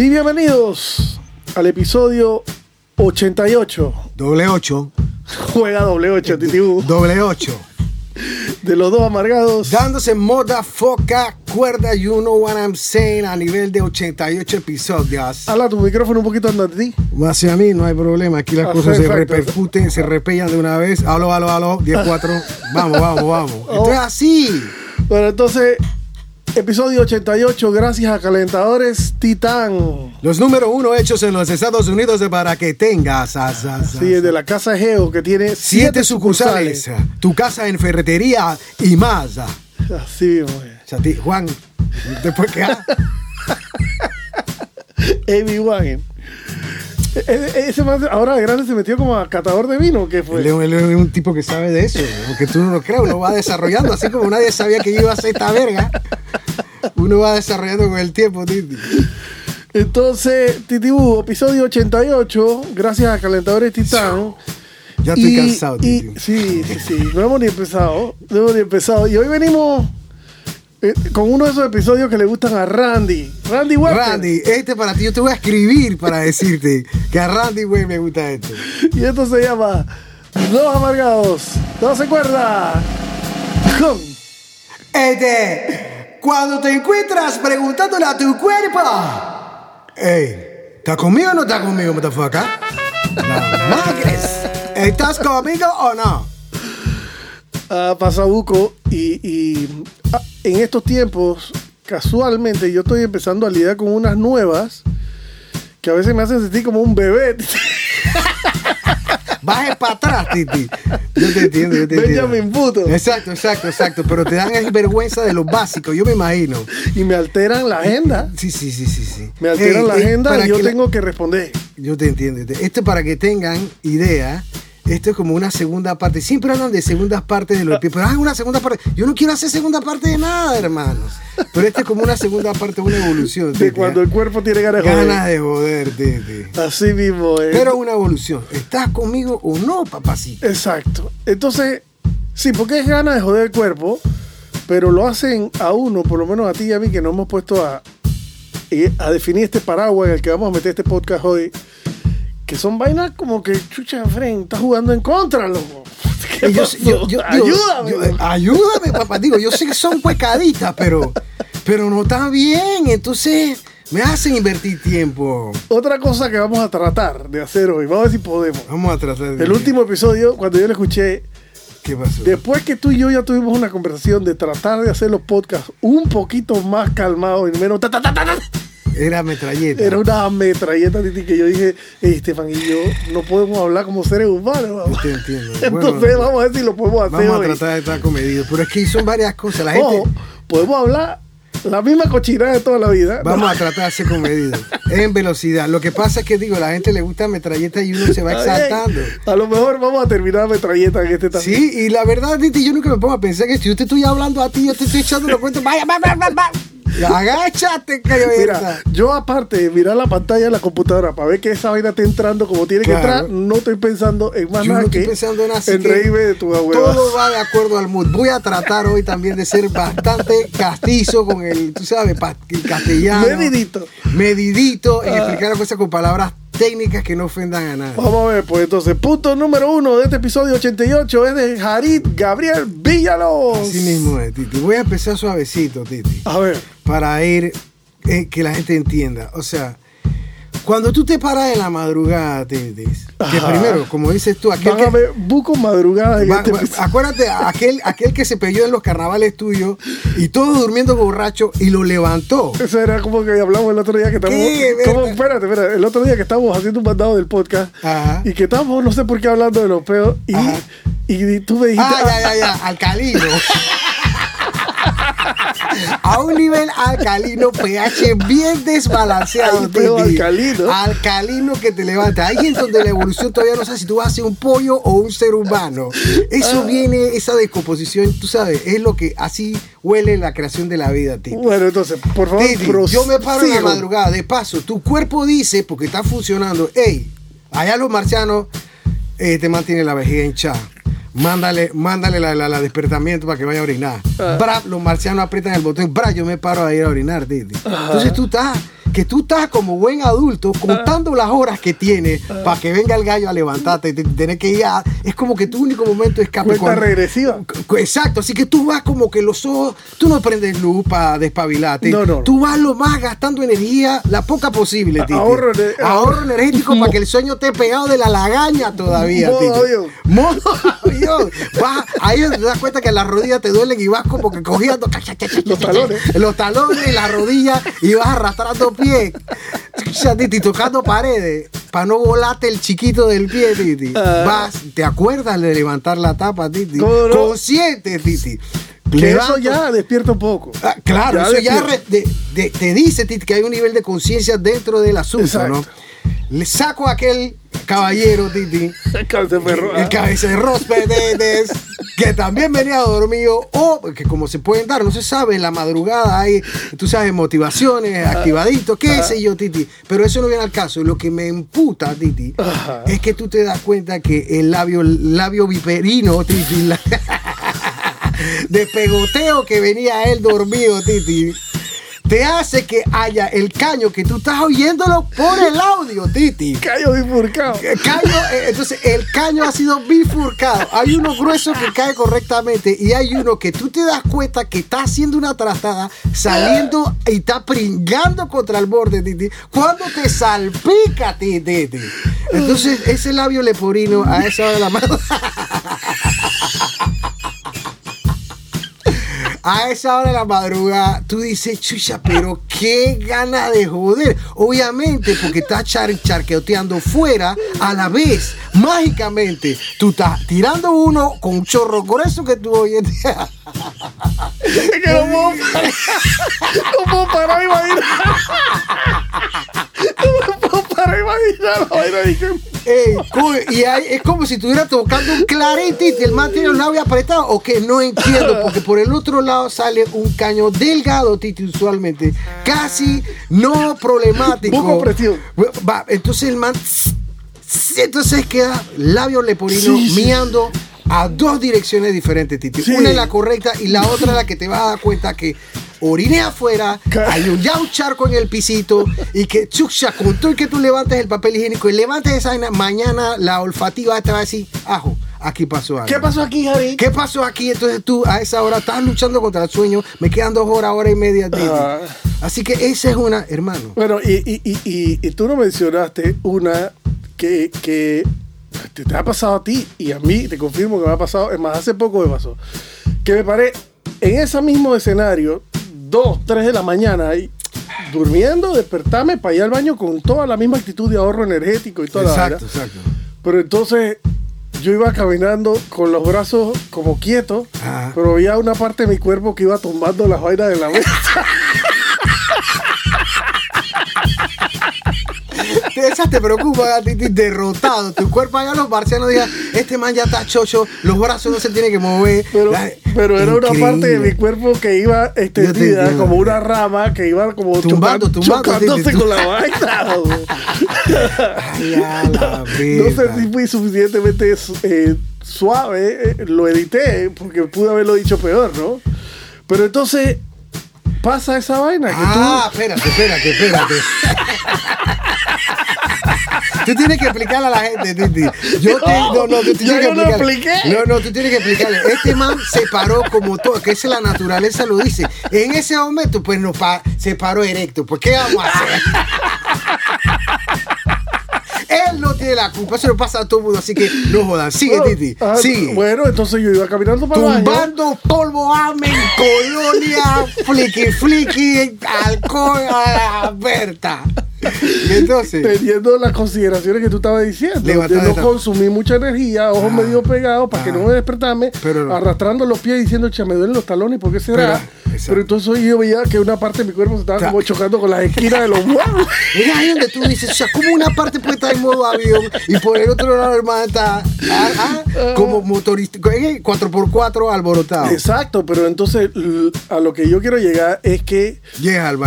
Y bienvenidos al episodio 88. Doble ocho. Juega doble 8, Titibú. Doble ocho. De los dos amargados. Dándose moda foca cuerda, you know what I'm saying, a nivel de 88 episodios. Habla tu micrófono un poquito ante ti. Hacia mí no hay problema, aquí las Ah, cosas se repercuten, se repellan de una vez. Aló, aló, aló, 10-4. Vamos, vamos, vamos. Esto es así. Bueno, entonces, episodio 88, gracias a Calentadores Titán. Los número uno hechos en los Estados Unidos de para que tengas. Sí, es de la Casa Geo, que tiene Siete sucursales. Tu casa en ferretería y más. Así. Chati, Juan, después que Amy Wagen. E- e- Ese man ahora de grande se metió como a catador de vino, ¿qué fue? él, es- un tipo que sabe de eso, porque tú no lo crees, uno va desarrollando, así como nadie sabía que iba a hacer esta verga, uno va desarrollando con el tiempo, Titi. Entonces, Titibú, episodio 88, gracias a Calentadores Titán. Ya estoy Y- cansado, y- Titi. Sí, sí, sí. No hemos ni empezado. No hemos ni empezado. Y hoy venimos eh, con uno de esos episodios que le gustan a Randy. Randy Webster. Randy, este para ti, yo te voy a escribir para decirte que a Randy, güey, me gusta esto. Y esto se llama Dos Amargados. ¿No se acuerda? Con Este, cuando te encuentras preguntándole a tu cuerpo, hey, ¿estás conmigo o no estás conmigo, motherfucker? No, ¿estás conmigo o no? a Pasabuco. Y, y, ah, en estos tiempos, casualmente, yo estoy empezando a lidiar con unas nuevas que a veces me hacen sentir como un bebé. Baje para atrás, Titi. Yo te entiendo, yo te entiendo. Benjamin Button. Exacto, exacto, exacto. Pero te dan vergüenza de lo básico, yo me imagino. y me alteran la agenda. Sí, sí, sí, sí, sí. Me alteran Ey, la ey, agenda y yo que la- tengo que responder. Yo te entiendo. Esto es para que tengan idea. Esto es como una segunda parte. Siempre hablan de segundas partes de los. Pero ah, una segunda parte. Yo no quiero hacer segunda parte de nada, hermanos. Pero esto es como una segunda parte, una evolución. De cuando el cuerpo tiene ganas de joder. Ganas de joder, Titi. Así mismo es. Pero una evolución. ¿Estás conmigo o no, papacito? Exacto. Entonces, sí, porque es ganas de joder el cuerpo, pero lo hacen a uno, por lo menos a ti y a mí, que nos hemos puesto a, eh, a definir este paraguas en el que vamos a meter este podcast hoy, que son vainas como que, chucha, Fren, está jugando en contra, loco. ¿Qué yo- pasó? yo- yo- Ayúdame. eh, ayúdame, papá. Digo, yo sé que son pecaditas, pero, pero no está bien. Entonces, me hacen invertir tiempo. Otra cosa que vamos a tratar de hacer hoy, vamos a ver si podemos. Vamos a tratar de. El último episodio, cuando yo lo escuché, ¿Qué pasó? Después que tú y yo ya tuvimos una conversación de tratar de hacer los podcasts un poquito más calmados y menos... ta, Era metralleta. Era una metralleta, Titi, que yo dije, "Ey, Estefan y yo no podemos hablar como seres humanos. vamos". Yo te entiendo. Entonces Bueno, vamos a ver si lo podemos hacer vamos a hoy. tratar de estar comedidos. Pero es que son varias cosas. La gente. Ojo, podemos hablar la misma cochinada de toda la vida. Vamos a tratar de ser comedidos. en velocidad. Lo que pasa es que, digo, a la gente le gusta metralleta y uno se va exaltando. A lo mejor vamos a terminar metralleta en este también. Sí, y la verdad, Titi, yo nunca me pongo a pensar que si yo te estoy hablando a ti, yo te estoy echando los cuentos. Vaya, va, va, va, va. Agáchate, Mira, cabeza. yo aparte de mirar la pantalla de la computadora para ver que esa vaina está entrando como tiene que entrar, no estoy pensando en más Yo nada no estoy que pensando en así en reírme de tu abuela. Todo va de acuerdo al mood. Voy a tratar hoy también de ser bastante castizo con el, tú sabes, el castellano. Medidito. Medidito en Ah. explicar las cosas con palabras técnicas que no ofendan a nadie. Vamos a ver, pues entonces, punto número uno de este episodio 88 es de Jarit Gabriel Villalobos. Así mismo es, Titi. Voy a empezar suavecito, Titi. A ver, Para ir, eh, que la gente entienda. O sea, cuando tú te paras en la madrugada, Titi, que primero, como dices tú, aquel van a que... buco madrugada Va- este acuérdate, aquel, aquel que se peleó en los carnavales tuyos y todos durmiendo borracho y lo levantó. Eso era como que hablamos el otro día que estábamos. Como- espérate, espérate. El otro día que estábamos haciendo un mandado del podcast Ajá. y que estábamos, no sé por qué, hablando de los peos y, y tú me dijiste. Ah, ya, ya, ya, alcalino. A un nivel alcalino, pH bien desbalanceado. Pero alcalino. Alcalino que te levanta. Ahí es donde la evolución todavía no sabe si tú vas a ser un pollo o un ser humano. Eso viene, esa descomposición, tú sabes, es lo que así huele la creación de la vida, Titi. Bueno, entonces, por favor, Titi, yo me paro en la madrugada. De paso, tu cuerpo dice, porque está funcionando, hey, allá los marcianos eh, te mantienen la vejiga hinchada. Mándale, mándale la, la- la despertamiento para que vaya a orinar. Ah. Bra, los marcianos aprietan el botón. Bra, yo me paro a ir a orinar, Titi. Entonces tú estás, que tú estás como buen adulto contando las horas que tienes para que venga el gallo a levantarte tener que ir a. Es como que tu único momento escape. Cuenta cuando- regresiva. Exacto, así que tú vas como que los ojos, tú no prendes luz para despabilarte. No, no. Tú vas lo más gastando energía, la poca posible, Titi. Ahorro ener- Ahorro energético para que el sueño esté pegado de la lagaña todavía, Modo Titi. avión. Modo avión. Vas- ahí te das cuenta que las rodillas te duelen y vas como que cogiendo Los talones. los talones y las rodillas y vas arrastrando pies. Ya, Titi, tocando paredes para no volarte el chiquito del pie, Titi. Ah. Vas, te acuerdas de levantar la tapa, Titi. Consciente, Titi. Que eso ya despierta un poco. Ah, claro, eso ya despierta. re- de- de- te dice Titi, que hay un nivel de conciencia dentro del asunto, Exacto. ¿no? Le saco a aquel caballero, Titi, el cabeza de Rospededes, que también venía dormido, o que como se pueden dar, no se sabe, en la madrugada hay, tú sabes, motivaciones, activaditos, qué sé yo, Titi. Pero eso no viene al caso. Lo que me emputa, Titi, Ajá. es que tú te das cuenta que el labio, el labio viperino, Titi, la- de pegoteo que venía él dormido, Titi. Te hace que haya el caño que tú estás oyéndolo por el audio, Titi. Callo bifurcado. Caño, eh, entonces el caño ha sido bifurcado. Hay uno grueso que cae correctamente y hay uno que tú te das cuenta que está haciendo una trastada, saliendo y está pringando contra el borde, Titi. Cuando te salpica, Titi. Entonces ese labio leporino a esa hora de la mano. A esa hora de la madrugada, tú dices, chucha, pero qué gana de joder. Obviamente, porque estás char charqueoteando fuera a la vez, mágicamente. Tú estás tirando uno con un chorro grueso que tú día. Es que puedo parar. No puedo parar de imaginar. No puedo parar Ey, y hay- es como si estuviera tocando un claret y el man tiene los labios apretados. O que no entiendo, porque por el otro lado sale un caño delgado, Titi, usualmente. Casi no problemático. Poco presión. Va, entonces el man. Entonces queda labio leporino Sí, sí. miando a dos direcciones diferentes, Titi. Sí. Una es la correcta y la otra es la que te vas a dar cuenta que oriné afuera, hay un, ya un charco en el pisito y que chucha, con todo y que tú levantes el papel higiénico y levantes esa vaina, mañana la olfativa te va a decir, ajo, aquí pasó algo. ¿Qué pasó aquí, Javi? ¿Qué pasó aquí? Entonces tú a esa hora estás luchando contra el sueño, me quedan dos horas, hora y media. Ah. Así que esa es una, hermano. Bueno, y, y, y, y, y tú no mencionaste una que, que te, te ha pasado a ti y a mí, te confirmo que me ha pasado, es más, hace poco me pasó, que me paré en ese mismo escenario, 2, 3 de la mañana, y durmiendo, despertarme para ir al baño con toda la misma actitud de ahorro energético y toda la Exacto, vaina. exacto. Pero entonces yo iba caminando con los brazos como quietos, Ajá. pero había una parte de mi cuerpo que iba tumbando las vainas de la mesa. Esas te preocupan, Titi, derrotado. Tu cuerpo allá los marcianos digan, este man ya está chocho, los brazos no se tienen que mover. Pero, era una parte de mi cuerpo que iba extendida, como una rama que iba como Tumbando, tumbando, chocándose con la vaina. güey. Ay, a la no sé si fui suficientemente eh, suave, eh, lo edité, porque pude haberlo dicho peor, ¿no? Pero entonces pasa esa vaina que Ah, espérate, espérate, espérate. Tú tienes que explicarle a la gente, Titi. Yo te, no, no, tú tienes que yo lo explicarle. expliqué. No, no, tú tienes que explicarle. Este man se paró como todo, que es la naturaleza lo dice. En ese momento, pues no pa- se paró erecto. Pues, ¿qué vamos a hacer? Él no tiene la culpa, eso le pasa a todo el mundo, así que no jodan. Sigue, tú... Titi. Ah, Sigue. Bueno, entonces yo iba caminando para. Tumbando polvo amen, colonia, fliqui fliqui, alcohol a la Berta. Y entonces, Teniendo las consideraciones que tú estabas diciendo, de no consumir mucha energía, ojos Ah. medio pegados para que Ah. no me despertame, Pero- arrastrando los pies diciendo, che, me duelen los talones, ¿por qué será? Pero- entonces yo veía que una parte de mi cuerpo se estaba Ta- como chocando con las esquinas de los huevos. es ahí donde tú dices, o sea, como una parte puede estar en modo avión y por el otro lado, hermano, está ah, ah, como motorístico, eh, 4x4 alborotado. Exacto, pero entonces a lo que yo quiero llegar es que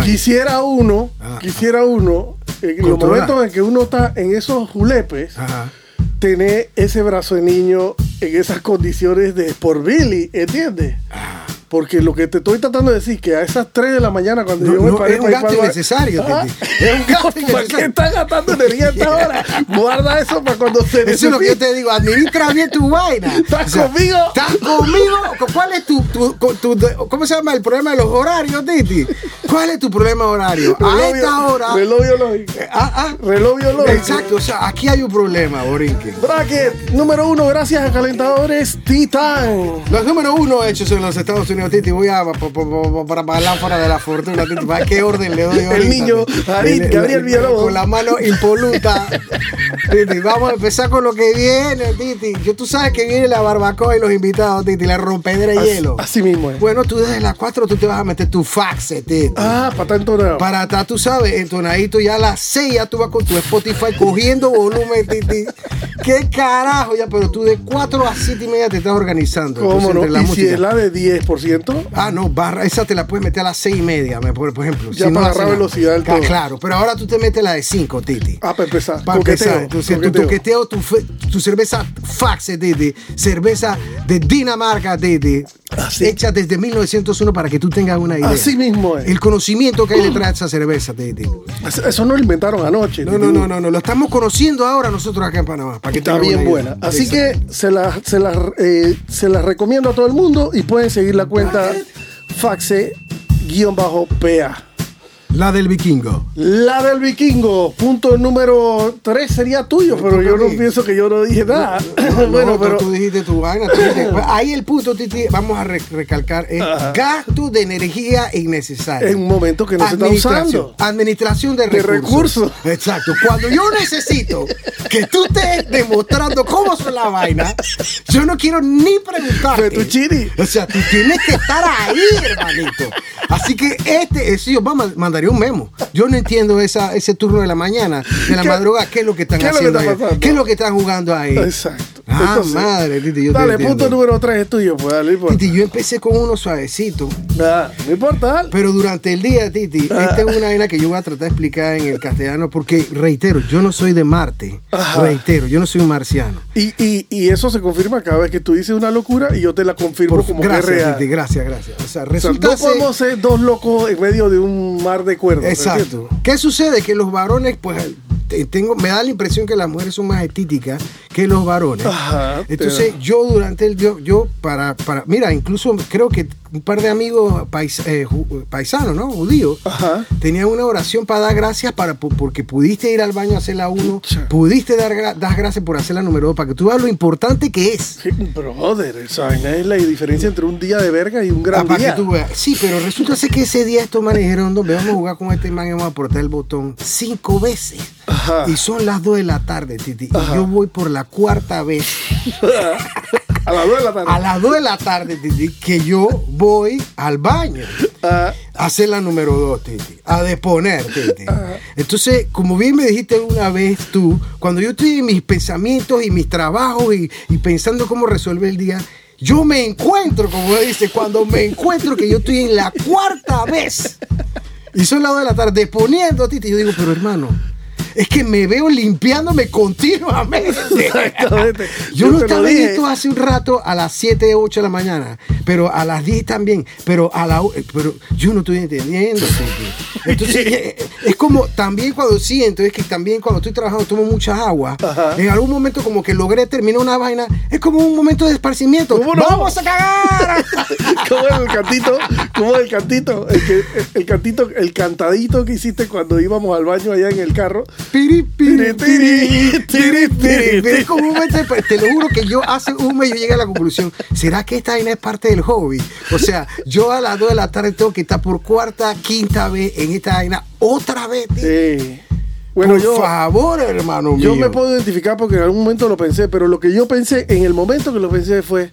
quisiera uno, Ah. quisiera uno, en los momentos en que uno está en esos julepes, Ajá. tener ese brazo de niño en esas condiciones de por Billy, ¿entiendes? Ah. Porque lo que te estoy tratando de decir que a esas 3 de la mañana cuando No, yo me no, paré es un para ir gasto para el ba- innecesario, Ah, Titi. Es un gasto ¿Para qué estás gastando energía a esta hora? Guarda eso para cuando se Eso es lo que yo necesite. te digo, administra bien tu vaina. ¿Estás conmigo? ¿Estás conmigo? ¿Cuál es tu, tu- tu- tu- ¿cómo se llama el problema de los horarios, Titi? ¿Cuál es tu problema horario? A esta hora. Reloj biológico. Ah, ah. Reloj biológico. Exacto, o sea, aquí hay un problema, Borinque. Bracket número uno, gracias a Calentadores Titan. Los número uno hechos en los Estados Unidos, Titi, voy a pa- pa- pa- para pagar fuera de la fortuna, Titi, ¿para qué orden le doy ahorita, El niño, El- Gabriel el- Villalobos. Con la mano impoluta. Titi, vamos a empezar con lo que viene, Titi. Yo, tú sabes que viene la barbacoa y los invitados, Titi, la rompedera de hielo. Así mismo es. Bueno, tú desde las 4 tú te vas a meter tu fax, Titi. Ah, para tanto no. Para atrás, tú sabes, entonadito ya a las 6 ya tú vas con tu Spotify cogiendo volumen, Titi. ¿Qué carajo ya? Pero tú de 4 a 7 y media te estás organizando. ¿Cómo Entonces, no? la ¿Y si es la de 10%? Ah, no, barra, esa te la puedes meter a las 6 y media, me- por, por ejemplo. Ya Si no para agarrar nada. velocidad del todo. Claro, pero ahora tú te metes la de 5, Titi. Ah, para empezar. Para Coqueteo, empezar, entonces tu toqueteo, tu, tu cerveza Fax, Titi, cerveza de Dinamarca, Titi, Así. hecha desde 1901 para que tú tengas una idea. Así mismo es. El conocimiento que hay detrás de esa cerveza, Titi. Eso- no lo inventaron anoche. No, no, no, no, no, lo estamos conociendo ahora nosotros acá en Panamá. Para que Está bien buena. idea. Así Exacto. que se las se las, eh, se las recomiendo a todo el mundo y pueden seguir la cuenta faxe-pa. La del vikingo. La del vikingo, punto número 3 sería tuyo, pero yo no pienso que yo no dije nada. No, bueno, no, pero tú dijiste tu vaina. tú dijiste- ahí el punto, Titi, vamos a re- recalcar, es Ajá. gasto de energía innecesario. en un momento que no se está Administración, usando. administración de De recursos. recursos. Exacto. Cuando yo necesito que tú estés demostrando cómo son la vaina, yo no quiero ni preguntarte. Fettuccini. O sea, tú tienes que estar ahí, hermanito. Así que este, sí, yo ma- mandaría un memo. Yo no entiendo esa, ese turno de la mañana, de la ¿Qué- madrugada, qué es lo que están qué es lo que haciendo está ahí. ¿Qué es lo que están jugando ahí? Exacto. Ah, Entonces, madre, Titi, yo Dale, punto número 3 es tuyo, pues dale, no. Titi, yo empecé con uno suavecito. Ah, no importa, dale. Pero durante el día, Titi, Ah. esta es una vaina que yo voy a tratar de explicar en el castellano porque, reitero, yo no soy de Marte. Ajá. Reitero, yo no soy un marciano. Y, y, y eso se confirma cada vez que tú dices una locura y yo te la confirmo Por- como que gracias, es real. Titi, gracias, gracias. O sea, O sea, resulta no ser- podemos ser dos locos en medio de un mar de cuerdas. Exacto. ¿Qué sucede? Que los varones, pues, tengo, me da la impresión que las mujeres son más estéticas que los varones. Ajá, Entonces, pero- yo durante el yo, yo para, para, mira, incluso creo que un par de amigos pais- eh, paisanos, ¿no? Judíos, Ajá. tenían una oración para dar gracias para, po- porque pudiste ir al baño a hacer la uno, Cha. pudiste dar, dar gracias por hacer la número dos, para que tú veas lo importante que es. Sí, Brother, esa vaina es la diferencia entre un día de verga y un Ah, gran para día. que tú veas. Sí, pero resulta ser que ese día estos manes dijeron, "Hombre, vamos a jugar con este man y vamos a apretar el botón cinco veces. Ajá. Y son las dos de la tarde, Titi. Ajá. Y yo voy por la cuarta vez las 2 de la tarde. a las dos de la tarde, Titi, que yo voy al baño. Ah, a hacer la número dos, Titi. A deponer, Titi. Entonces, como bien me dijiste una vez tú, cuando yo estoy en mis pensamientos y mis trabajos y, y pensando cómo resolver el día, yo me encuentro, como dice, cuando me encuentro que yo estoy en la cuarta vez. Y son las dos de la tarde deponiendo, Titi. Yo digo, pero hermano, es que me veo limpiándome continuamente. Exactamente. Yo, Yo lo estaba viendo hace un rato a las 7, 8 de la mañana, pero a las 10 también, pero a la pero yo no estoy entendiendo. Entonces, eh, es como también cuando siento, es que también cuando estoy trabajando tomo mucha agua. Ajá. En algún momento como que logré terminar una vaina, es como un momento de esparcimiento. ¿Cómo no? ¡Vamos a cagar! ¿Cómo es el cantito? ¿Cómo es el cantito? El, que, el cantito, el cantadito que hiciste cuando íbamos al baño allá en el carro. Piri, piri, piri, tiri. Es como un te lo juro que yo hace un mes yo llegué a la conclusión, ¿será que esta vaina es parte del hobby? O sea, yo a las 2 de la tarde tengo que estar por cuarta, quinta vez en esta vaina, otra vez. Sí. Bueno, Por yo, favor, hermano yo mío. me puedo identificar porque en algún momento lo pensé, pero lo que yo pensé, en el momento que lo pensé fue,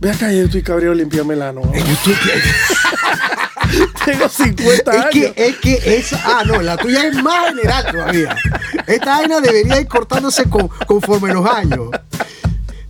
ve acá, yo estoy cabreado de limpiarme el ano. Eh, Tengo 50 Es años. que, es que esa. Ah, no, la tuya es más general todavía. Esta vaina debería ir cortándose con- conforme los años.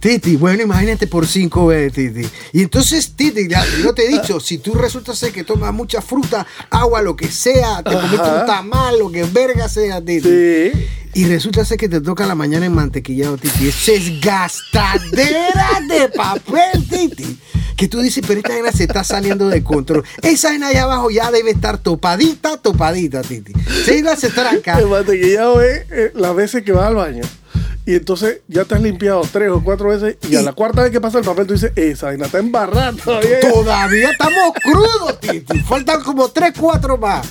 Titi, bueno, imagínate por cinco veces, Titi. Y entonces, Titi, ya, yo te he dicho, si tú resultas ser que tomas mucha fruta, agua, lo que sea, te Ajá. un tamal, lo que verga sea, Titi. Sí. Y resulta ser que te toca la mañana en mantequillado, Titi. Eso es gastadera de papel, Titi. Que tú dices, pero esta vaina se está saliendo de control. Esa vaina allá abajo ya debe estar topadita, topadita, Titi. Si no se tranca. El mantequillado es eh, las veces que vas al baño. Y entonces ya te has limpiado tres o cuatro veces. Y, a Y- la cuarta vez que pasa el papel, tú dices, esa vaina está embarrada todavía. Todavía estamos crudos, Titi. Faltan como tres, cuatro más.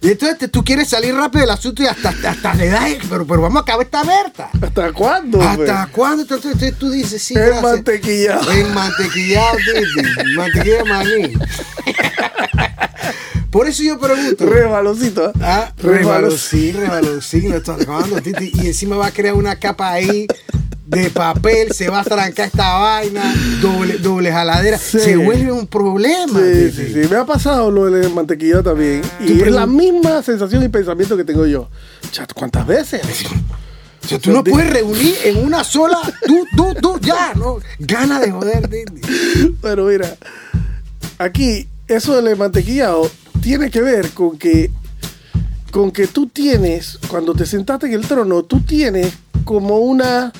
Y entonces tú quieres salir rápido del asunto y hasta, hasta, hasta le das, pero, pero vamos a acabar esta aberta. ¿Hasta cuándo? ¿Hasta cuándo? Entonces, entonces tú dices, sí, El gracias. mantequillado. En mantequillado, Titi. Mantequilla maní. Por eso yo pregunto. Rebalocito. ¿eh? Ah, lo acabando, Titi. Y encima va a crear una capa ahí de papel, se va a trancar esta vaina, doble, doble jaladera. Sí. Se vuelve un problema. Sí, sí, sí. Me ha pasado lo del mantequillado también. Y es la misma sensación y pensamiento que tengo yo. Chat, ¿cuántas veces? O sea, tú no puedes reunir en una sola, tú, tú, tú, ya, ¿no? Gana de joder, Titi. Pero mira, aquí, eso del mantequillado tiene que ver con que, con que tú tienes, cuando te sentaste en el trono, tú tienes como una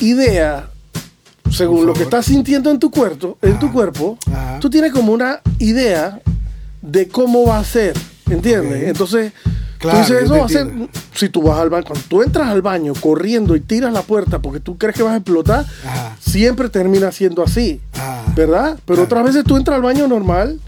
idea, según lo que estás sintiendo en tu cuerpo, en tu Ajá. cuerpo, Ajá. tú tienes como una idea de cómo va a ser, ¿entiendes? Entonces, Claro, eso va a ser, si tú vas al baño, cuando tú entras al baño corriendo y tiras la puerta porque tú crees que vas a explotar, Ajá. siempre termina siendo así, Ajá. ¿verdad? Pero Claro. otras veces tú entras al baño normal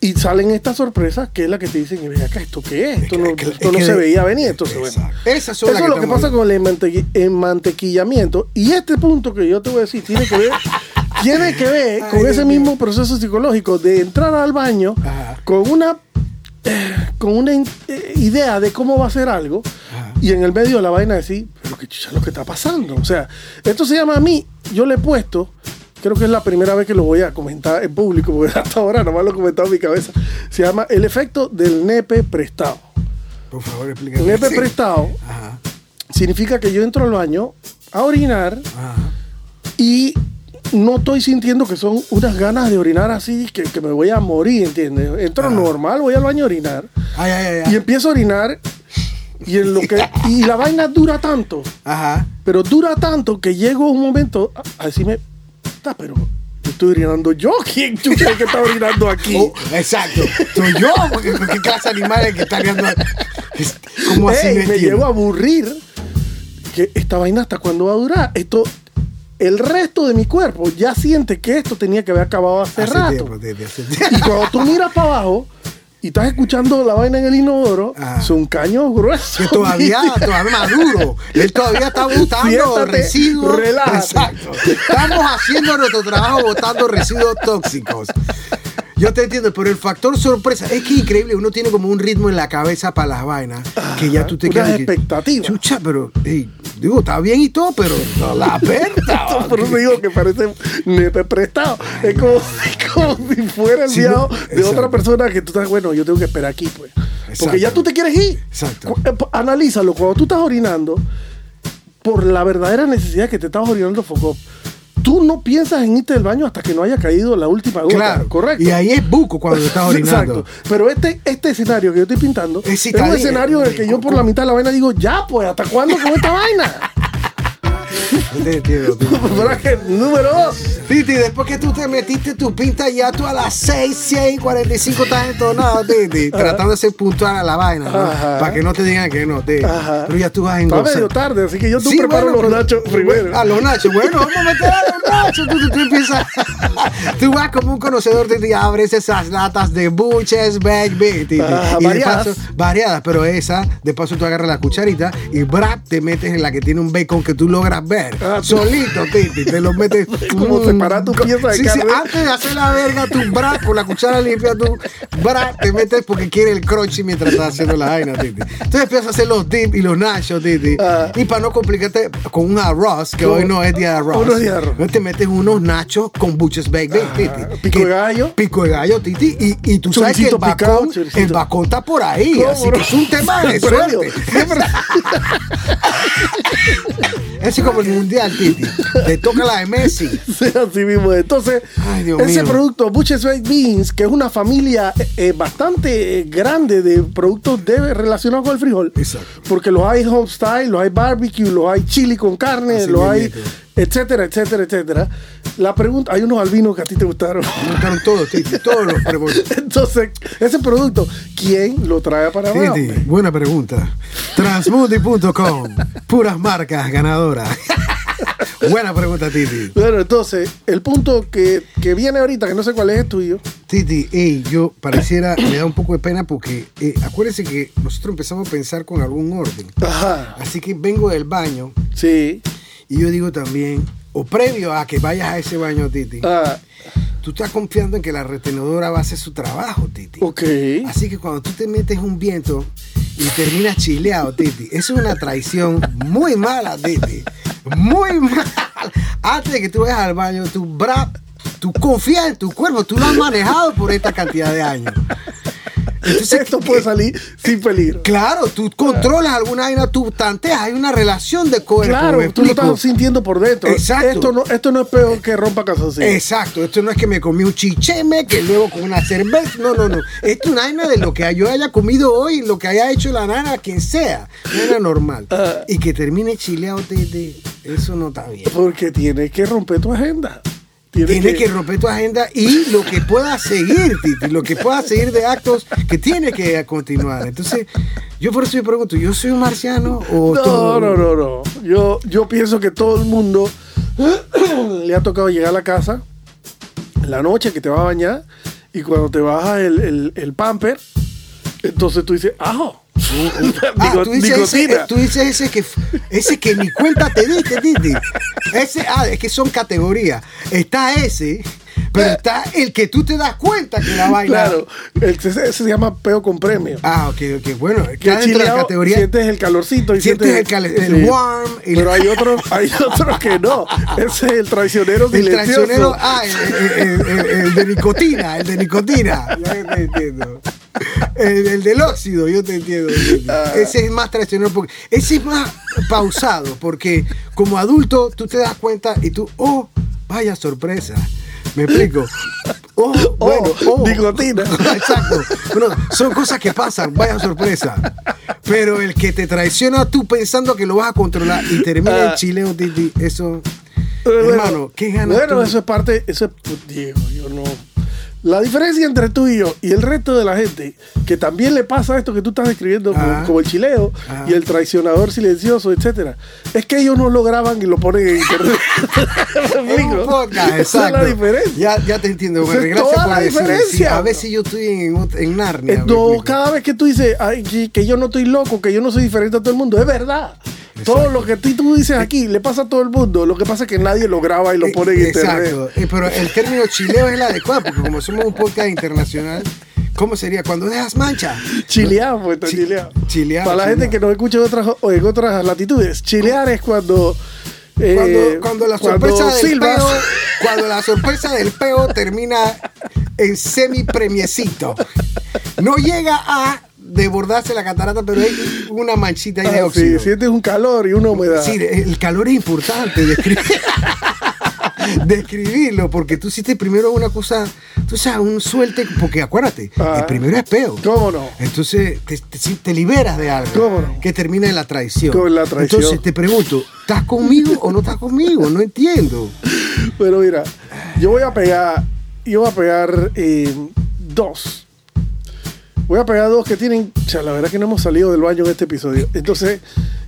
y salen estas sorpresas que es la que te dicen, ven acá, ¿esto qué es? Esto no, esto es no se veía venir. Entonces, bueno, eso es lo que pasa con el mantequi- mantequillamiento. Y este punto que yo te voy a decir tiene que ver, tiene que ver con ese mismo proceso psicológico de entrar al baño con una eh, con una eh, idea de cómo va a ser algo Ajá. y en el medio de la vaina decir, pero qué chucha es lo que está pasando. O sea, esto se llama a mí, yo le he puesto, creo que es la primera vez que lo voy a comentar en público, porque hasta ahora nomás lo he comentado en mi cabeza. Se llama el efecto del nepe prestado. Por favor, explícame. El nepe Sí. prestado Ajá, significa que yo entro al baño a orinar ajá. y no estoy sintiendo que son unas ganas de orinar así que, que me voy a morir, ¿entiendes? Entro normal, voy al baño a orinar Ay, ay, ay, ay. y empiezo a orinar y en lo que y la vaina dura tanto, Ajá. pero dura tanto que llego un momento a, a decirme, "Ta, pero yo estoy orinando yo, ¿quién chucha es que está orinando aquí? Oh, exacto. Soy yo, porque ¿con qué clase de animales que está viendo? ¿Cómo así? Ey, me entiendo? llego a aburrir que esta vaina hasta cuándo va a durar. Esto, el resto de mi cuerpo ya siente que esto tenía que haber acabado hace, Hace rato. tiempo, hace tiempo. Y cuando tú miras para abajo y estás escuchando la vaina en el inodoro, Ajá. es un caño grueso. Que todavía, todavía maduro. Él todavía está botando residuos. relájate. Exacto. Estamos haciendo nuestro trabajo botando residuos tóxicos. Yo te entiendo, pero el factor sorpresa es que es increíble. Uno tiene como un ritmo en la cabeza para las vainas que ya tú te Unas quedas. que- expectativas. Chucha, pero, digo, está bien y todo, pero no, la verdad. Por eso digo que parece nepe prestado. Es como, es como si fuera Sí, enviado no, de otra persona que tú estás, bueno, yo tengo que esperar aquí, pues. Exacto. Porque ya tú te quieres ir. Exacto. Eh, Analízalo. Cuando tú estás orinando, por la verdadera necesidad que te estabas orinando, foco, tú no piensas en irte del baño hasta que no haya caído la última gota. Claro, Correcto. Y ahí es buco cuando te estás orinando. Exacto. Pero este, este escenario que yo estoy pintando Es es, un escenario en el que yo por la mitad de la vaina digo, ya, pues, ¿hasta cuándo con esta vaina? Yo te entiendo, tú. Personaje número dos. Titi, después que tú te metiste tu pinta ya tú a las 6, 6, 45 estás entonado, Titi, tratando de ser puntual a la vaina, ¿no? Para que no te digan que no, Titi. Ajá. Pero ya tú vas en Está medio tarde, así que yo tú Sí, preparo bueno, los nachos primero. A los nachos, bueno, vamos a meter a los nachos. Tú, tú, tú empiezas. tú vas como un conocedor, Titi, abres esas latas de buches, baby, Titi. Y de variadas. paso, variadas, pero esa, de paso tú agarras la cucharita y brap, te metes en la que tiene un bacon que tú logras ver. Ah, Solito, Titi, te lo metes. Como preparar tu pieza de Sí, sí, carne. antes de hacer la verga, tu bra, con la cuchara limpia, tu bra, te metes porque quiere el crunchy mientras estás haciendo la vaina, Titi. Entonces empiezas a hacer los dip y los nachos, Titi. Ah. Y para no complicarte con un arroz, que hoy no es día de arroz. Día de arroz. Te metes unos nachos con buches baked, Titi. pico Que- de gallo. Pico de gallo, Titi. Y, y tú sabes que el picado, bacón, el bacón está por ahí. ¿Cómo Así no? que es un tema de suerte. Es como el mundial, Titi. Te toca la de Messi. Sí, así mismo. Entonces, Ay, ese mío. producto, Butcher's Baked Beans, que es una familia eh, eh, bastante eh, grande de productos de, relacionados con el frijol. Exacto. Porque los hay home style, los hay barbecue, los hay chili con carne, Así los hay. Etcétera, etcétera, etcétera. La pregunta, hay unos albinos que a ti te gustaron. Me gustaron todos, Titi. Todos los. Entonces, ese producto, ¿quién lo trae para abajo? Titi, buena pregunta. Transmundi.com. Puras marcas ganadoras. buena pregunta, Titi. Bueno, entonces, el punto que, que viene ahorita, que no sé cuál es el tuyo. Titi, ey, yo pareciera, me da un poco de pena porque eh, acuérdense que nosotros empezamos a pensar con algún orden. Ajá. Así que vengo del baño Sí. Y yo digo también, o previo a que vayas a ese baño, Titi, Ah, tú estás confiando en que la retenedora va a hacer su trabajo, Titi. ok. Así que cuando tú te metes un viento y terminas chileado, Titi, eso es una traición muy mala, Titi. Muy mala. Antes de que tú vayas al baño, tú, bra, tú confías en tu cuerpo, tú lo has manejado por esta cantidad de años. Entonces, Esto puede salir sin peligro. Claro, tú controlas alguna vaina, tú tanteas, hay una relación de cuerpo. Claro, ¿me tú lo estás sintiendo por dentro. Exacto. Esto no, esto no es peor que rompa calzoncillos. Exacto, esto no es que me comí un chicheme, que luego con una cerveza, no, no, no. Esto es una vaina de lo que yo haya comido hoy, lo que haya hecho la nana, quien sea, nana normal. Ah. Y que termine chileado, tete, eso no está bien. Porque tienes que romper tu agenda. Tienes Tienes que romper tu agenda y lo que pueda seguir, Titi, lo que pueda seguir de actos que tiene que continuar. Entonces, yo por eso me pregunto, ¿yo soy un marciano o No, todo- no, no, no. Yo, yo pienso que todo el mundo le ha tocado llegar a la casa la noche que te vas a bañar y cuando te baja el, el, el pamper, entonces tú dices, ajo. Ah, Digo, tú dices, ese, tú dices ese que ese que ni cuenta te diste, Titi. Ese, ah, es que son categorías. Está ese, pero está el que tú te das cuenta que la vaina. Claro, el, ese, ese se llama peo con premio. Ah, ok, ok. Bueno, que dentro de la categoría. sientes el calorcito y Sientes el cal- el warm, el- Pero hay otros, hay otros que no. Ese es el traicionero El silencioso. traicionero, ah, el, el- el- el de nicotina, el de nicotina. Ya te entiendo. El, el del óxido, yo te entiendo. Ah. Ese es más traicionero porque ese es más pausado porque como adulto tú te das cuenta y tú, oh, vaya sorpresa. ¿Me explico? Oh, bueno, oh. nicotina. Exacto. Bueno, son cosas que pasan, vaya sorpresa. Pero el que te traiciona tú pensando que lo vas a controlar y termina en Ah. chileo, Titi, eso. Bueno, hermano, ¿qué ganas Bueno, tú? eso es parte, eso es, pues, Diego, yo no. La diferencia entre tú y yo y el resto de la gente, que también le pasa esto que tú estás describiendo, como, el chileo Ajá. y el traicionador silencioso, etcétera, es que ellos no lo graban y lo ponen en internet. Esa es la diferencia. Ya, ya te entiendo, güey. Gracias toda por la decirme. diferencia, Sí, a veces yo estoy en, en Narnia. Eh, ¿me no, explico? cada vez que tú dices ay, que yo no estoy loco, que yo no soy diferente a todo el mundo, es verdad. Todo lo que tú, tú dices aquí le pasa a todo el mundo. Lo que pasa es que nadie lo graba y lo pone en Eh, internet. Eh, pero el término chileo es el adecuado, porque como somos un podcast internacional, ¿cómo sería? Cuando dejas mancha. Chileado, pues está Chi- chileado. chileado, Para la gente que nos escucha en otras, en otras latitudes, chilear es cuando. eh, Cuando, cuando la cuando sorpresa del silbas. peo, cuando la sorpresa del peo termina en semi premiecito. No llega a desbordarse la catarata, pero hay una manchita ahí de Ah, sí, óxido. sientes un calor y una humedad. Sí, el calor es importante describir- describirlo, porque tú hiciste primero una cosa, tú sabes, un suelte, porque acuérdate, Ah. el primero es peo. ¿Cómo no? Entonces te, te- liberas de algo ¿Cómo no? que termina en la traición. Con la traición. Entonces te pregunto, ¿estás conmigo o no estás conmigo? No entiendo. Pero mira, yo voy a pegar, yo voy a pegar eh, dos. Voy a pegar dos que tienen, o sea, la verdad es que no hemos salido del baño en este episodio. Entonces,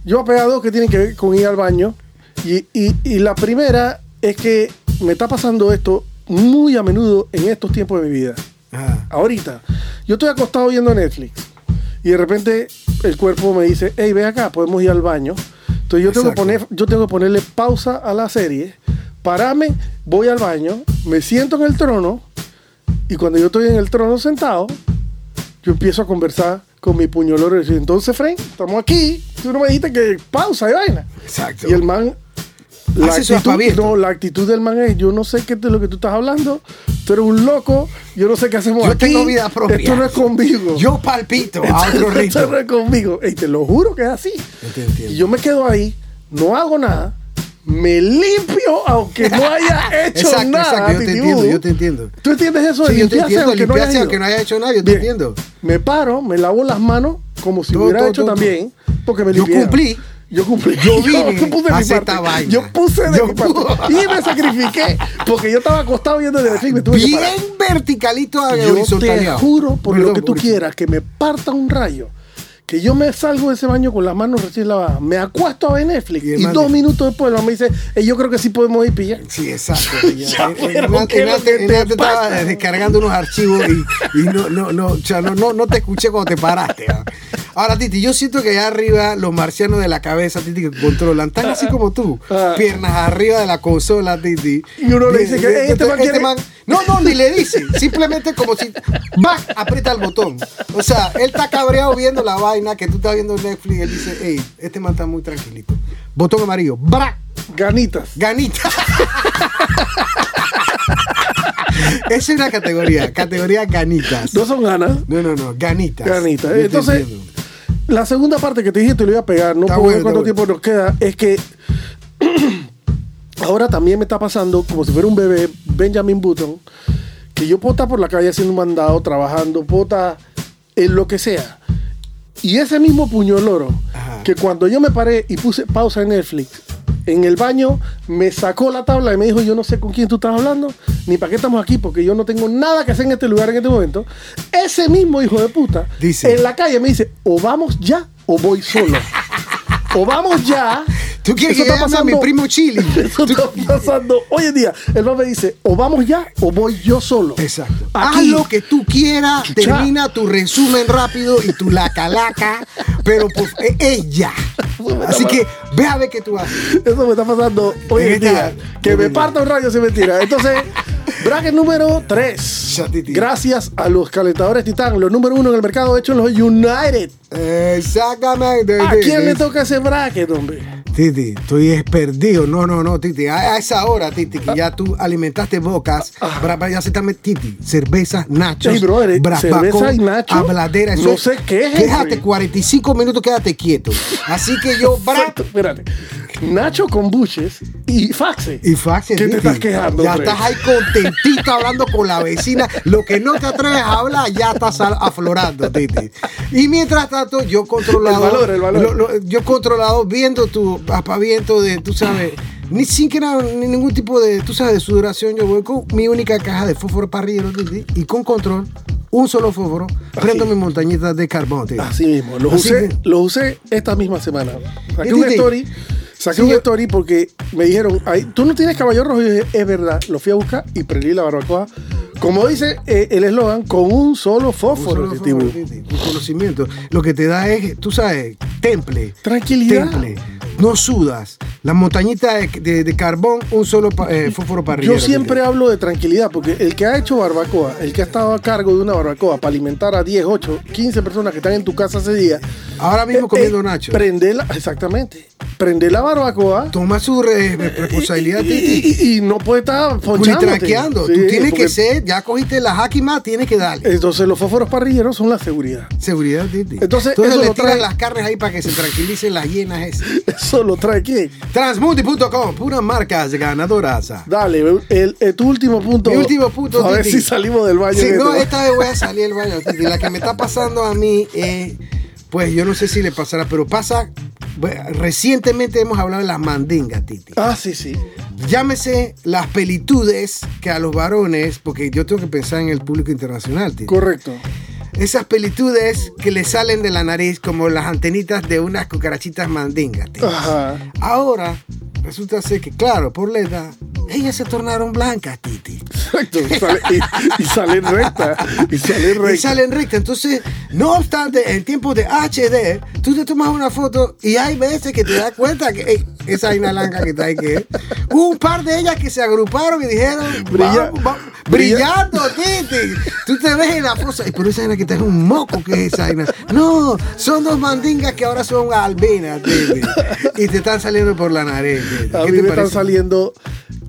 yo voy a pegar dos que tienen que ver con ir al baño. Y, y- y la primera es que me está pasando esto muy a menudo en estos tiempos de mi vida. Ah, Ahorita, yo estoy acostado viendo Netflix y de repente el cuerpo me dice, hey, ve acá, podemos ir al baño. Entonces yo tengo, que Exacto. poner, yo tengo que ponerle pausa a la serie parame, voy al baño, me siento en el trono y cuando yo estoy en el trono sentado, yo empiezo a conversar con mi puñoloro y decir, entonces, Frank, estamos aquí, tú no me dijiste que pausa y vaina. Exacto. Y el man, la actitud, no, la actitud del man es, yo no sé qué es de lo que tú estás hablando, tú eres un loco, yo no sé qué hacemos Yo aquí. tengo vida propia. Esto no es conmigo. Yo palpito a otro Esto no es conmigo. Ey, te lo juro que es así. Yo entiendo. Y yo me quedo ahí, no hago nada, me limpio aunque no haya hecho Exacto, nada. exacto, yo te entiendo, yo te entiendo. ¿Tú entiendes eso de Sí, yo te entiendo, aunque no limpiarse aunque no haya hecho nada, yo te Bien. entiendo. Me paro, me lavo las manos como si Todo, hubiera todo, hecho todo, también, porque me Yo cumplí. Yo cumplí. Yo vine puse de mi hacer parte. esta vaina. Yo puse de Yo mi parte. Y me sacrifiqué porque yo estaba acostado viendo Netflix y me tuve que parar. Bien verticalito a Yo te juro por lo Perdón, que tú por- quieras que me parta un rayo. Que yo me salgo de ese baño con las manos recién lavadas, me acuesto a ver Netflix Y dos minutos después man me dice, "Ey, yo creo que sí podemos ir pillar. Sí, exacto. Ya, En- pero en- en- ¿qué es lo en- que en- te estaba descargando unos archivos y, y no, no, no, o sea, no, no, no te escuché cuando te paraste. ¿ah? Ahora, Titi, yo siento que allá arriba los marcianos de la cabeza, Titi, que controlan, están así como tú, Ah. piernas arriba de la consola, Titi. Y uno le dice que, Bien, "Ey, este man quiere-" no, no, ni le dice, simplemente como si, va, aprieta el botón. O sea, él está cabreado viendo la vaina que tú estás viendo en Netflix él dice, hey, este man está muy tranquilito. Botón amarillo, bra, Ganitas. Ganita. Esa es una categoría, categoría ganitas. No son ganas. No, no, no, ganitas. Ganitas. Entonces, entiendo. La segunda parte que te dije te lo iba a pegar, no puedo ver cuánto tiempo nos queda, es que ahora también me está pasando como si fuera un bebé, Benjamin Button, que yo puedo estar por la calle haciendo un mandado, trabajando, puedo estar en lo que sea. Y ese mismo puño loro, Ajá. que cuando yo me paré y puse pausa en Netflix, en el baño me sacó la tabla y me dijo, yo no sé con quién tú estás hablando, ni para qué estamos aquí, porque yo no tengo nada que hacer en este lugar en este momento. Ese mismo hijo de puta, Dice. en la calle me dice, o vamos ya o voy solo. o vamos ya. ¿Tú quieres Eso que está a mi pasando- primo Chili? Eso está pasando hoy en día. El me dice, o vamos ya o voy yo solo. Exacto. Aquí. Haz lo que tú quieras, Chucha. termina tu resumen rápido y tu laca-laca, pero pues, ella. Así que ve a ver qué tú haces. Eso me está pasando hoy en día. Que me parta un rayo si es mentira. Entonces, bracket número 3. Chatiti. Gracias a los calentadores Titán, los número uno en el mercado hecho en los United. Exactamente. ¿A quién le toca ese bracket, hombre? Titi, estoy es perdido. No, no, no, Titi. A, esa hora, Titi, que ya tú alimentaste bocas, bra- bra- ya se está Titi, cerveza, nachos, Ey, brother, cerveza y nacho, habladera. no es- sé qué es, Quédate Henry. 45 minutos, quédate quieto. Así que yo, bra, Espérate. Nacho con buches y faxe. y faxe, ¿Qué te estás quejando, Ya hombre? estás ahí contentito hablando con la vecina. Lo que no te atreves a hablar, ya estás aflorando, Titi. Y mientras tanto, yo controlado. El valor, el valor. lo- lo- yo controlado viendo tu apaviento de, tú sabes, ni siquiera ni ningún tipo de, tú sabes, de sudoración. Yo voy con mi única caja de fósforo parrillero, y con control, un solo fósforo, prendo mi montañita de carbón, Titi. Así mismo. Los Así usé, que- los usé esta misma semana. Saqué ¿Y un story. Saqué Sí, un story porque me dijeron, "Ay, tú no tienes caballo rojo. Y yo dije, es verdad. Lo fui a buscar y prendí la barbacoa. Como dice eh, el eslogan, con un solo Un fósforo. solo Titi Bú. fósforo, un conocimiento. Lo que te da es, tú sabes, temple. Tranquilidad. Temple. No sudas. La montañita de, de- de carbón, un solo eh, fósforo parrillero. Yo siempre hablo de tranquilidad porque el que ha hecho barbacoa, el que ha estado a cargo de una barbacoa para alimentar a 10, 8, 15 personas que están en tu casa ese día. Ahora mismo eh, comiendo eh, nacho. Prende la, exactamente. Prende la barbacoa. Toma su re- responsabilidad, y, y- y no puede estar. Culitranqueando. Sí, Tú tienes porque- que ser, ya cogiste la Hakima, tienes que darle. Entonces los fósforos parrilleros son la seguridad. Seguridad, Titi. Entonces, eso le trae- las carnes ahí para que se tranquilicen las hienas esas. Eso lo trae quién. Transmundi.com, puras marcas ganadoras. Dale, el, el- tu último punto. Mi último punto, A ver si salimos del baño. Sí, en no, esta vez voy a salir del baño. Titi. La que me está pasando a mí, eh, pues yo no sé si le pasará, pero pasa. recientemente hemos hablado de las mandingas, Titi. Ah, sí, sí. Llámese las pelitudes que a los varones, porque yo tengo que pensar en el público internacional, Titi. Correcto. Esas pelitudes que le salen de la nariz como las antenitas de unas cucarachitas mandingas. Ahora, resulta ser que, claro, por la edad, ellas se tornaron blancas, Titi. Exacto. Sale- y, y salen recta. Y salen recta. Y salen rectas. Entonces, no obstante, en tiempos de HD, tú te tomas una foto y hay veces que te das cuenta que ey, esa vaina blanca que está ahí que. Hubo un par de ellas que se agruparon y dijeron, Brilla- "Vamos, va- brilla- brillando, Titi. Tú te ves en la fosa. Y por esa vaina que te es un moco que es esa vaina. No, son dos mandingas que ahora son albinas, Titi. Y te están saliendo por la nariz. Titi. A ¿Qué mí te me están saliendo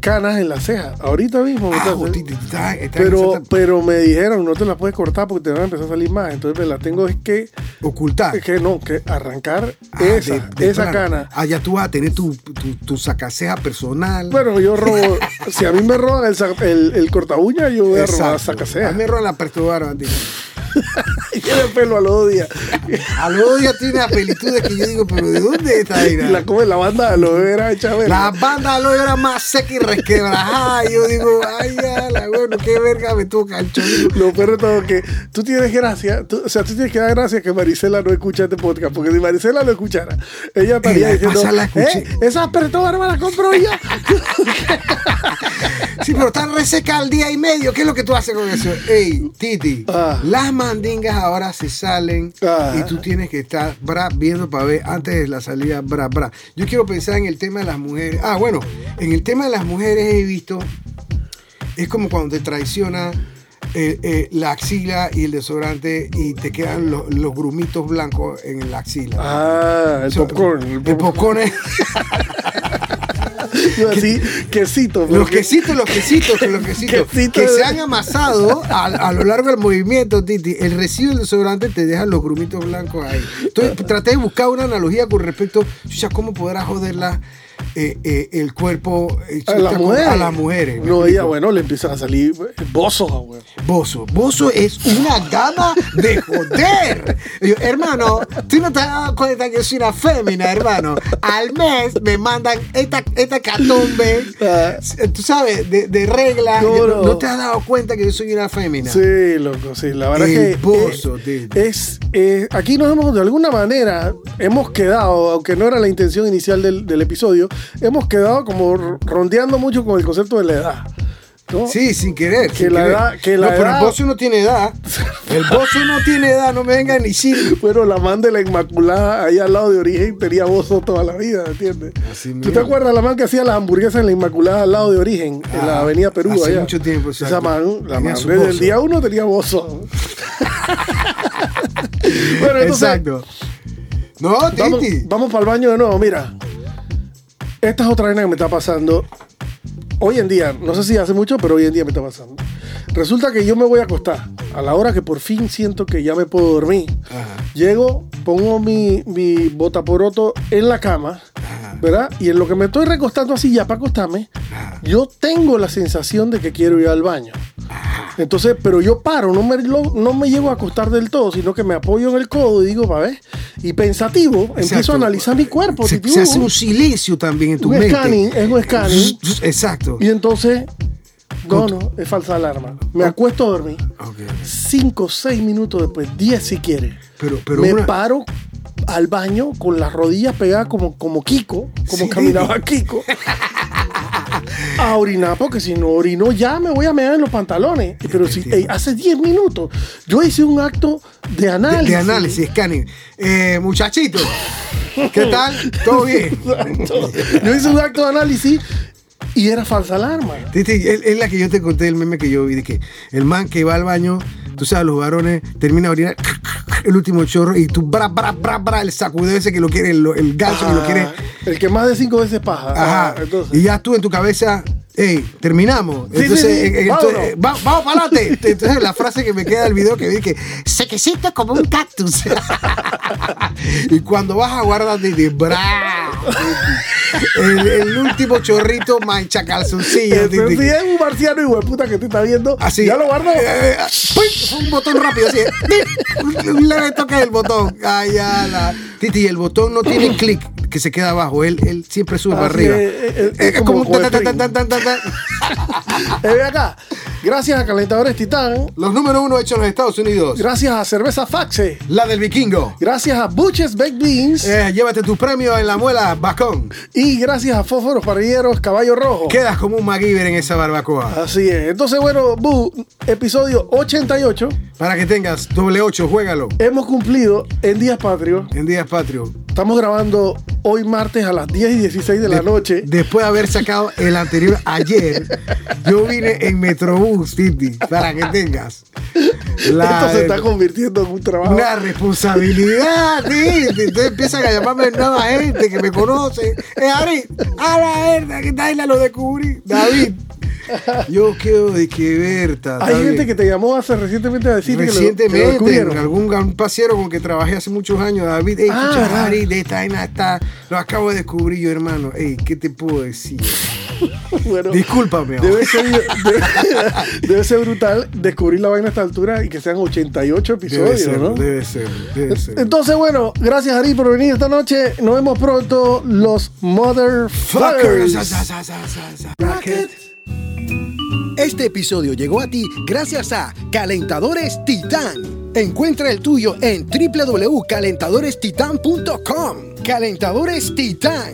canas en la ceja. Ahorita mismo. Ah, está- está- pero, pero me dijeron, no te las puedes cortar porque te van a empezar a salir más. Entonces me las tengo es que, ocultar. es que no, que arrancar Ah, esa, de- de esa cana. Ah, ya tú vas a tener tu, tu, tu sacaceja personal. Bueno, yo robo. si a mí me roban el, el, el corta uña, yo voy a robar Exacto. sacasea. A mí me roban la perturbaron, tiene pelo a los días. A los días tiene apelitudes que yo digo, pero ¿de dónde está Y la come la banda de vera hecha. La banda lo era más seca y resquebrajada. Yo digo, ay, ya, la bueno, qué verga me toca el chorizo. Lo peor de todo que tú tienes gracia, tú- o sea, tú tienes que dar gracias que Marisela no escucha este podcast, porque si Marisela lo escuchara, ella estaría diciendo, la. "Eh, esa pertoba me la compro ya. Sí, pero está reseca al día y medio. ¿Qué es lo que tú haces con eso? Ey, Titi, Ah. las mandingas ahora se salen Ah. y tú tienes que estar bra viendo para ver antes de la salida bra bra. Yo quiero pensar en el tema de las mujeres. Ah, bueno, en el tema de las mujeres he visto, es como cuando te traiciona eh, eh, la axila y el desodorante y te quedan los, los grumitos blancos en la axila. Ah, el So- popcorn. El El popcorn es- Yo así, quesito. Los quesitos, los quesitos, los quesitos Quesito que de- se han amasado a, a lo largo del movimiento, Titi. El residuo del desodorante te deja los grumitos blancos ahí. Entonces traté de buscar una analogía con respecto, ya cómo podrá joderla eh, eh, el cuerpo eh, A las chucha, mujeres. A las mujeres. ¿me No, ella, bueno, le empiezan a salir bozos, ah, güey. Bozo. Bozo es una gama de joder. Yo, hermano, tú no te has dado cuenta que soy una fémina, hermano. Al mes me mandan esta, esta catombe, Ah. tú sabes, de, de regla. No, Yo, no. no te has dado cuenta que yo soy una fémina. Sí, loco, sí. La verdad El que bozo, eh, es eh, aquí nos hemos de alguna manera hemos quedado, aunque no era la intención inicial del, del episodio, hemos quedado como rondeando mucho con el concepto de la edad. ¿no? Sí, sin querer. Que sin la querer. edad- que la no, pero edad- el bozo no tiene edad. El bozo no tiene edad, no me venga ni decir. Pero la man de la Inmaculada, ahí al lado de origen, tenía bozo toda la vida, ¿entiendes? Así ¿Tú mismo. te acuerdas la man que hacía las hamburguesas en la Inmaculada al lado de origen, en la Ah, avenida Perú? hace allá? mucho tiempo, Esa man, la man, desde el día uno tenía bozo. bueno, entonces, Exacto. No, Vamos, Titi. vamos para el baño de nuevo. Mira, esta es otra vaina que me está pasando. Hoy en día, no sé si hace mucho, pero hoy en día me está pasando. Resulta que yo me voy a acostar a la hora que por fin siento que ya me puedo dormir. Ajá. Llego, pongo mi, mi botaporoto en la cama. ¿Verdad? Y en lo que me estoy recostando así ya para acostarme, yo tengo la sensación de que quiero ir al baño. Entonces, pero yo paro, no me, no me llego a acostar del todo, sino que me apoyo en el codo y digo, para ver, y pensativo, empiezo a analizar mi cuerpo. Se, se hace un silencio también en tu un mente. scanning, es un scanning. Exacto. Y entonces, no, no, es falsa alarma. Me acuesto a dormir. Ok. Cinco, seis minutos después, diez si quiere. Pero, pero me una- paro al baño con las rodillas pegadas como, como Kiko, como Sí. caminaba Kiko. A orinar, porque si no orino ya me voy a mear en los pantalones. Pero si hace 10 minutos yo hice un acto de análisis. de análisis, scanning. Eh, muchachito, ¿qué tal? ¿Todo bien? Yo hice un acto de análisis y era falsa alarma. Es la que yo te conté el meme que yo vi, de que el man que va al baño, tú sabes, los varones, termina de orinar el último chorro y tú, bra, bra, bra, bra, el sacudeo ese que lo quiere, el, el gancho que lo quiere. Ah, El que más de cinco veces paja. Ajá. Ah, entonces. y ya tú en tu cabeza, hey, terminamos. Sí, Entonces, sí, sí, eh, eh, entonces, eh, va- vamos para adelante. Entonces, la frase que me queda del video que vi que sequecito como un cactus. y cuando vas a guardar de bra, el, el último chorrito mancha calzoncillo. Titi. sí es un marciano y puta que te está viendo. Así. Ya lo guardo. Eh, eh. Fue un botón rápido, así. Un leve toque del botón. Ay, ya la. Titi, el botón no tiene clic que se queda abajo. Él, él siempre sube para Así arriba. es, es- es Eh, Es como como un tan, tan, juez tan, tan, tan, tan. Eh, ve acá. Gracias a Calentadores Titán. Los número uno hechos en los Estados Unidos. Gracias a Cerveza Faxe. La del vikingo. Gracias a Butches Baked Beans. Eh, llévate tu premio en la muela Bacón. Y gracias a Fósforos Parrilleros Caballo Rojo. Quedas como un MacGyver en esa barbacoa. Así es. Entonces, bueno, Bu, episodio 88. Para que tengas doble ocho, juégalo. Hemos cumplido en Días Patrios En Días Patrio. estamos grabando hoy martes a las 10 y 16 de la De- noche. Después de haber sacado el anterior ayer, yo vine en Metrobús, Titi, para que tengas. la- Esto se está convirtiendo en un trabajo. Una responsabilidad, Titi. Entonces empiezan a llamarme nueva gente que me conoce. Eh, Ari, a la verdad que está ahí la lo descubrí. David. Yo quiero de que Berta. Hay gente que te llamó hace recientemente a decir que lo- que lo, Recientemente, descubrieron. algún, pasero con que trabajé hace muchos años, David, ey, Ah, escucha. Ari, de esta vaina está, lo acabo de descubrir yo, hermano. Ey, ¿qué te puedo decir? Bueno, Discúlpame. amor. Debe ser, debe, debe ser brutal descubrir la vaina a esta altura y que sean 88 Debe episodios, ser, ¿no? debe ser, debe ser. Entonces, bueno, gracias Ari por venir esta noche. Nos vemos pronto, los Fuckers. Motherfuckers. Este episodio llegó a ti gracias a Calentadores Titán. Encuentra el tuyo en www.calentadorestitan.com. Calentadores Titán.